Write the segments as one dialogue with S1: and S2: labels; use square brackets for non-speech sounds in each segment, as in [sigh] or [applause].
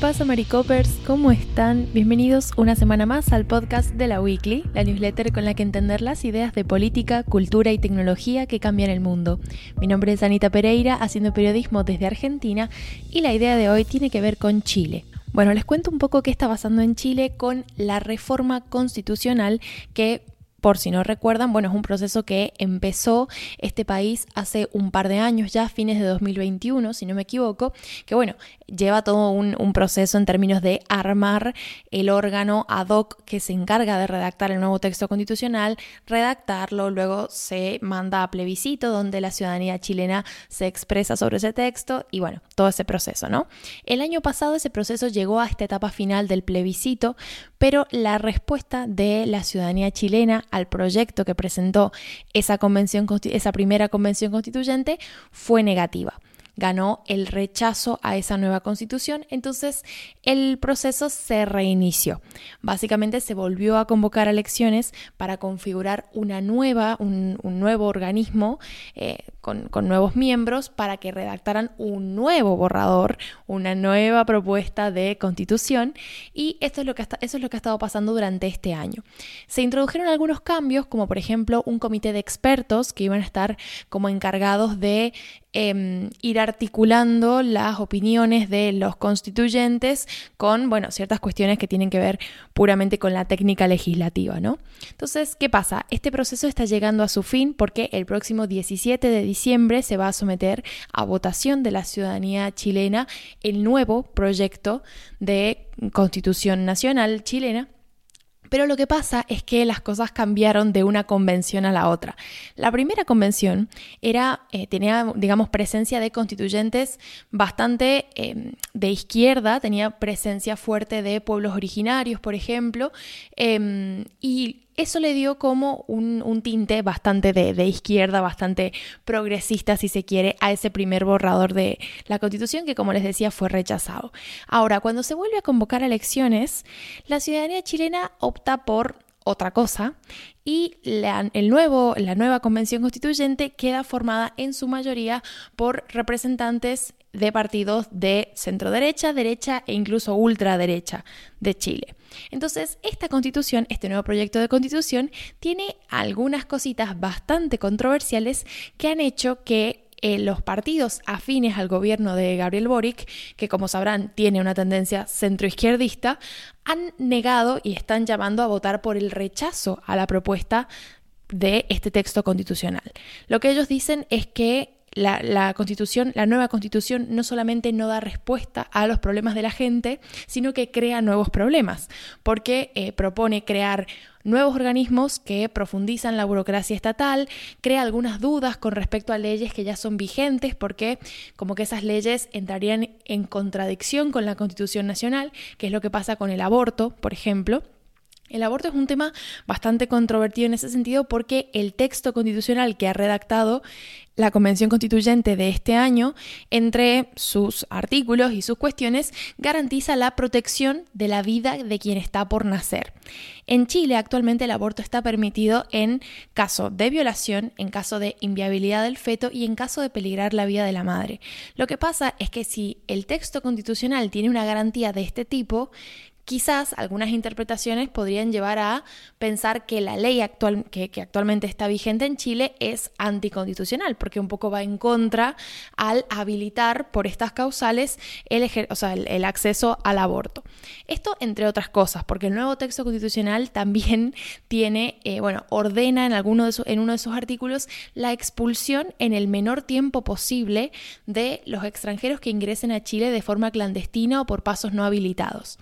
S1: pasa, Maricopers? ¿Cómo están? Bienvenidos una semana más al podcast de la Weekly, la newsletter con la que entender las ideas de política, cultura y tecnología que cambian el mundo. Mi nombre es Anita Pereira, haciendo periodismo desde Argentina, y la idea de hoy tiene que ver con Chile. Bueno, les cuento un poco qué está pasando en Chile con la reforma constitucional que por si no recuerdan, bueno, es un proceso que empezó este país hace un par de años ya, fines de 2021, si no me equivoco, que bueno, lleva todo un, proceso en términos de armar el órgano ad hoc que se encarga de redactar el nuevo texto constitucional, redactarlo, luego se manda a plebiscito donde la ciudadanía chilena se expresa sobre ese texto y bueno, todo ese proceso, ¿no? El año pasado ese proceso llegó a esta etapa final del plebiscito, pero la respuesta de la ciudadanía chilena al proyecto que presentó esa, convención, esa primera convención constituyente fue negativa ganó el rechazo a esa nueva constitución, entonces el proceso se reinició. Básicamente se volvió a convocar elecciones para configurar una nueva, un, nuevo organismo eh, con, nuevos miembros para que redactaran un nuevo borrador, una nueva propuesta de constitución y esto es lo que eso es lo que ha estado pasando durante este año. Se introdujeron algunos cambios, como por ejemplo un comité de expertos que iban a estar como encargados de Em, ir articulando las opiniones de los constituyentes con, bueno, ciertas cuestiones que tienen que ver puramente con la técnica legislativa, ¿no? Entonces, ¿qué pasa? Este proceso está llegando a su fin porque el próximo 17 de diciembre se va a someter a votación de la ciudadanía chilena el nuevo proyecto de constitución nacional chilena pero lo que pasa es que las cosas cambiaron de una convención a la otra. La primera convención era, eh, tenía, digamos, presencia de constituyentes bastante em, de izquierda, tenía presencia fuerte de pueblos originarios, por ejemplo, em, y eso le dio como un, tinte bastante de, izquierda, bastante progresista, si se quiere, a ese primer borrador de la constitución que, como les decía, fue rechazado. Ahora, cuando se vuelve a convocar elecciones, la ciudadanía chilena opta por otra cosa y la, el nuevo, la nueva convención constituyente queda formada en su mayoría por representantes de partidos de centro derecha, derecha e incluso ultraderecha de Chile. Entonces, esta constitución, este nuevo proyecto de constitución, tiene algunas cositas bastante controversiales que han hecho que eh, los partidos afines al gobierno de Gabriel Boric, que como sabrán tiene una tendencia centroizquierdista, han negado y están llamando a votar por el rechazo a la propuesta de este texto constitucional. Lo que ellos dicen es que la, constitución, la nueva constitución no solamente no da respuesta a los problemas de la gente, sino que crea nuevos problemas, porque eh, propone crear nuevos organismos que profundizan la burocracia estatal, crea algunas dudas con respecto a leyes que ya son vigentes, porque como que esas leyes entrarían en contradicción con la Constitución Nacional, que es lo que pasa con el aborto, por ejemplo. El aborto es un tema bastante controvertido en ese sentido porque el texto constitucional que ha redactado la Convención Constituyente de este año, entre sus artículos y sus cuestiones, garantiza la protección de la vida de quien está por nacer. En Chile actualmente el aborto está permitido en caso de violación, en caso de inviabilidad del feto y en caso de peligrar la vida de la madre. Lo que pasa es que si el texto constitucional tiene una garantía de este tipo, quizás algunas interpretaciones podrían llevar a pensar que la ley actual, que, actualmente está vigente en Chile es anticonstitucional, porque un poco va en contra al habilitar por estas causales el, acceso al aborto. Esto entre otras cosas, porque el nuevo texto constitucional [laughs] también tiene, eh, bueno, ordena en, alguno de en uno de sus artículos la expulsión en el menor tiempo posible de los extranjeros que ingresen a Chile de forma clandestina o por pasos no habilitados.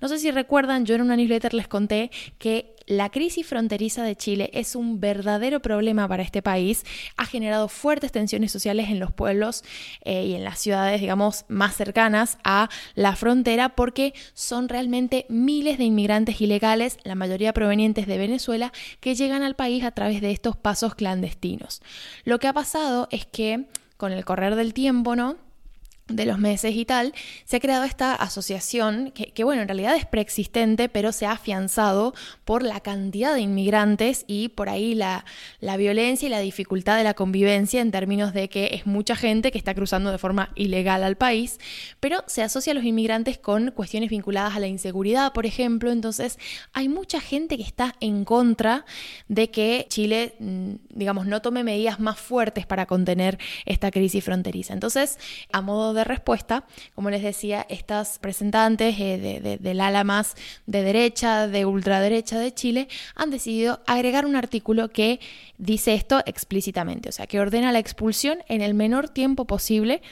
S1: No sé si recuerdan, yo en una newsletter les conté que la crisis fronteriza de Chile es un verdadero problema para este país. Ha generado fuertes tensiones sociales en los pueblos eh, y en las ciudades, digamos, más cercanas a la frontera porque son realmente miles de inmigrantes ilegales, la mayoría provenientes de Venezuela, que llegan al país a través de estos pasos clandestinos. Lo que ha pasado es que con el correr del tiempo, ¿no? De los meses y tal, se ha creado esta asociación que, bueno, en realidad es preexistente, pero se ha afianzado por la cantidad de inmigrantes y por ahí la, la, violencia y la dificultad de la convivencia en términos de que es mucha gente que está cruzando de forma ilegal al país, pero se asocia a los inmigrantes con cuestiones vinculadas a la inseguridad, por ejemplo, entonces hay mucha gente que está en contra de que Chile, mm, digamos, no tome medidas más fuertes para contener esta crisis fronteriza. Entonces, a modo de de respuesta, como les decía, estas presentantes eh, del ala más de derecha, de ultraderecha de Chile, han decidido agregar un artículo que dice esto explícitamente, o sea, que ordena la expulsión en el menor tiempo posible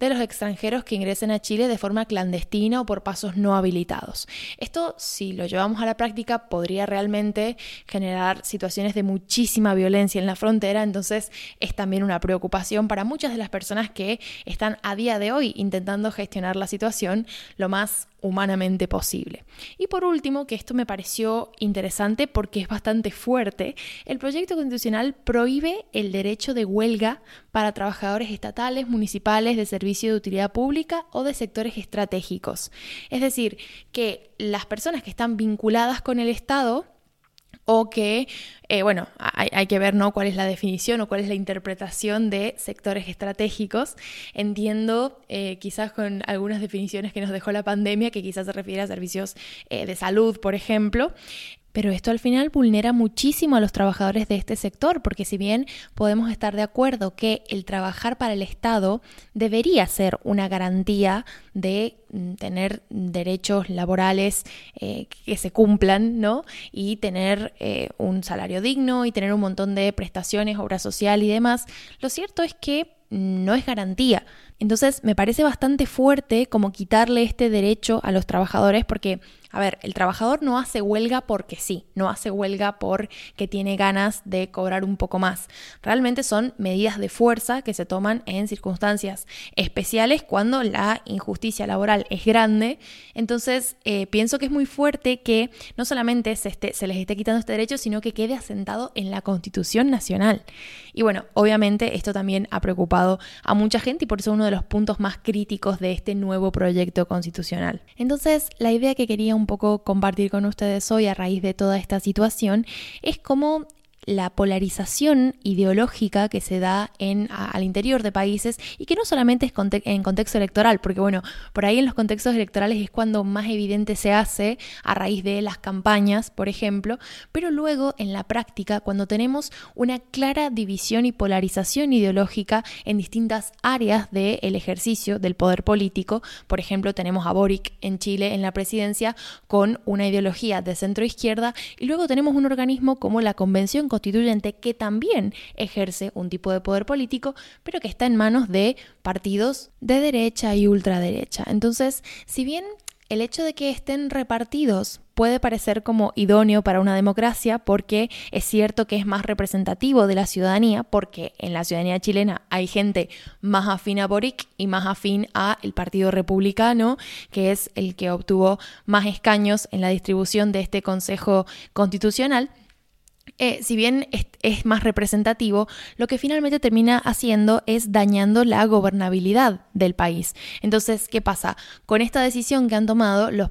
S1: de los extranjeros que ingresen a Chile de forma clandestina o por pasos no habilitados. Esto, si lo llevamos a la práctica, podría realmente generar situaciones de muchísima violencia en la frontera, entonces es también una preocupación para muchas de las personas que están a día de hoy intentando gestionar la situación lo más humanamente posible. Y por último, que esto me pareció interesante porque es bastante fuerte, el proyecto constitucional prohíbe el derecho de huelga para trabajadores estatales, municipales, de servicio de utilidad pública o de sectores estratégicos. Es decir, que las personas que están vinculadas con el Estado o que, eh, bueno, hay, que ver ¿no? cuál es la definición o cuál es la interpretación de sectores estratégicos. Entiendo eh, quizás con algunas definiciones que nos dejó la pandemia, que quizás se refiere a servicios eh, de salud, por ejemplo, pero esto al final vulnera muchísimo a los trabajadores de este sector, porque si bien podemos estar de acuerdo que el trabajar para el Estado debería ser una garantía de mm, tener derechos laborales eh, que se cumplan, ¿no? Y tener eh, un salario digno y tener un montón de prestaciones, obra social y demás, lo cierto es que no es garantía. Entonces me parece bastante fuerte como quitarle este derecho a los trabajadores porque a ver, el trabajador no hace huelga porque sí, no hace huelga porque tiene ganas de cobrar un poco más. Realmente son medidas de fuerza que se toman en circunstancias especiales cuando la injusticia laboral es grande. Entonces, eh, pienso que es muy fuerte que no solamente se, se les esté quitando este derecho, sino que quede asentado en la Constitución Nacional. Y bueno, obviamente esto también ha preocupado a mucha gente y por eso es uno de los puntos más críticos de este nuevo proyecto constitucional. Entonces, la idea que quería un poco compartir con ustedes hoy a raíz de toda esta situación es cómo la polarización ideológica que se da en, al interior de países y que no solamente es en contexto electoral, porque bueno, por ahí en los contextos electorales es cuando más evidente se hace a raíz de las campañas, por ejemplo, pero luego en la práctica, cuando tenemos una clara división y polarización ideológica en distintas áreas del ejercicio del poder político, por ejemplo, tenemos a Boric en Chile en la presidencia con una ideología de centro izquierda y luego tenemos un organismo como la Convención constituyente que también ejerce un tipo de poder político, pero que está en manos de partidos de derecha y ultraderecha. Entonces, si bien el hecho de que estén repartidos puede parecer como idóneo para una democracia porque es cierto que es más representativo de la ciudadanía porque en la ciudadanía chilena hay gente más afín a Boric y más afín a el Partido Republicano, que es el que obtuvo más escaños en la distribución de este Consejo Constitucional. Eh, si bien más representativo, lo que finalmente termina haciendo es dañando la gobernabilidad del país. Entonces, ¿qué pasa? Con esta decisión que han tomado los,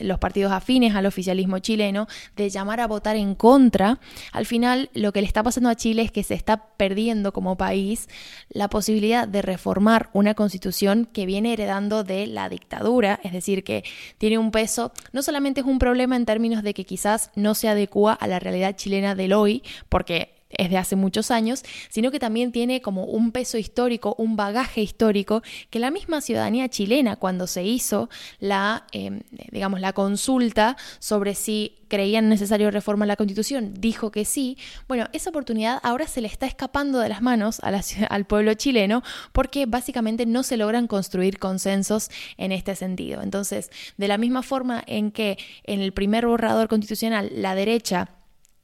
S1: los partidos afines al oficialismo chileno de llamar a votar en contra, al final lo que le está pasando a Chile es que se está perdiendo como país la posibilidad de reformar una constitución que viene heredando de la dictadura, es decir, que tiene un peso, no solamente es un problema en términos de que quizás no se adecua a la realidad chilena del hoy, porque es de hace muchos años, sino que también tiene como un peso histórico, un bagaje histórico que la misma ciudadanía chilena cuando se hizo la, em, digamos, la consulta sobre si creían necesario reformar la constitución, dijo que sí, bueno, esa oportunidad ahora se le está escapando de las manos a [laughs] al pueblo chileno porque básicamente no se logran construir consensos en este sentido. Entonces, de la misma forma en que en el primer borrador constitucional la derecha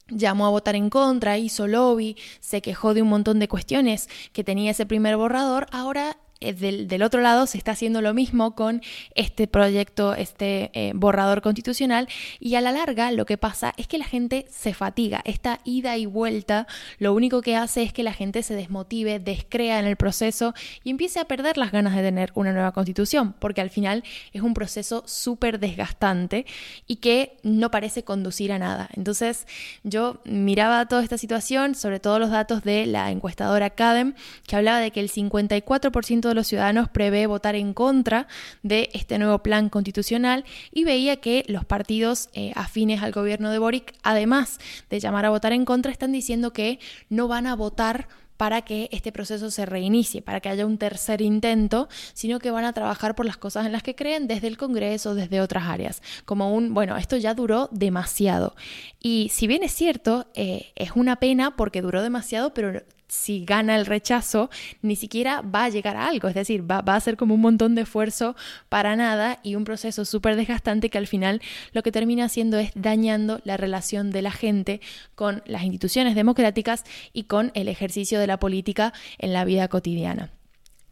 S1: llamó a votar en contra, hizo lobby, se quejó de un montón de cuestiones que tenía ese primer borrador, ahora eh, del, otro lado se está haciendo lo mismo con este proyecto, este eh, borrador constitucional y a la larga lo que pasa es que la gente se fatiga, esta ida y vuelta lo único que hace es que la gente se desmotive, descrea en el proceso y empiece a perder las ganas de tener una nueva constitución, porque al final es un proceso súper desgastante y que no parece conducir a nada. Entonces yo miraba toda esta situación, sobre todo los datos de la encuestadora CADEM, que hablaba de que el 54% de los ciudadanos prevé votar en contra de este nuevo plan constitucional y veía que los partidos eh, afines al gobierno de Boric, además de llamar a votar en contra, están diciendo que no van a votar para que este proceso se reinicie, para que haya un tercer intento, sino que van a trabajar por las cosas en las que creen desde el Congreso, desde otras áreas, como un, bueno, esto ya duró demasiado. Y si bien es cierto, eh, es una pena porque duró demasiado, pero si gana el rechazo, ni siquiera va a llegar a algo, es decir, va, a ser como un montón de esfuerzo para nada y un proceso súper desgastante que al final lo que termina haciendo es dañando la relación de la gente con las instituciones democráticas y con el ejercicio de la política en la vida cotidiana.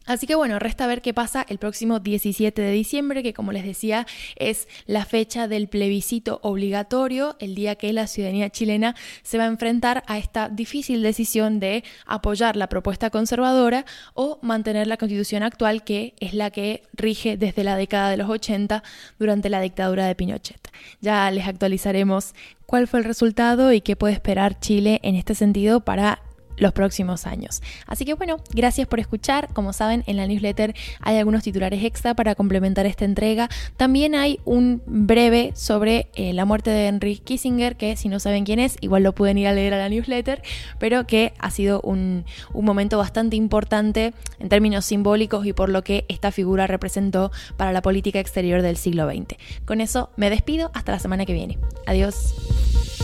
S1: Así que bueno, resta ver qué pasa el próximo 17 de diciembre, que como les decía es la fecha del plebiscito obligatorio, el día que la ciudadanía chilena se va a enfrentar a esta difícil decisión de apoyar la propuesta conservadora o mantener la constitución actual, que es la que rige desde la década de los 80 durante la dictadura de Pinochet. Ya les actualizaremos cuál fue el resultado y qué puede esperar Chile en este sentido para los próximos años. Así que bueno, gracias por escuchar. Como saben, en la newsletter hay algunos titulares extra para complementar esta entrega. También hay un breve sobre eh, la muerte de Henry Kissinger, que si no saben quién es, igual lo pueden ir a leer a la newsletter, pero que ha sido un, un momento bastante importante en términos simbólicos y por lo que esta figura representó para la política exterior del siglo XX. Con eso me despido hasta la semana que viene. Adiós.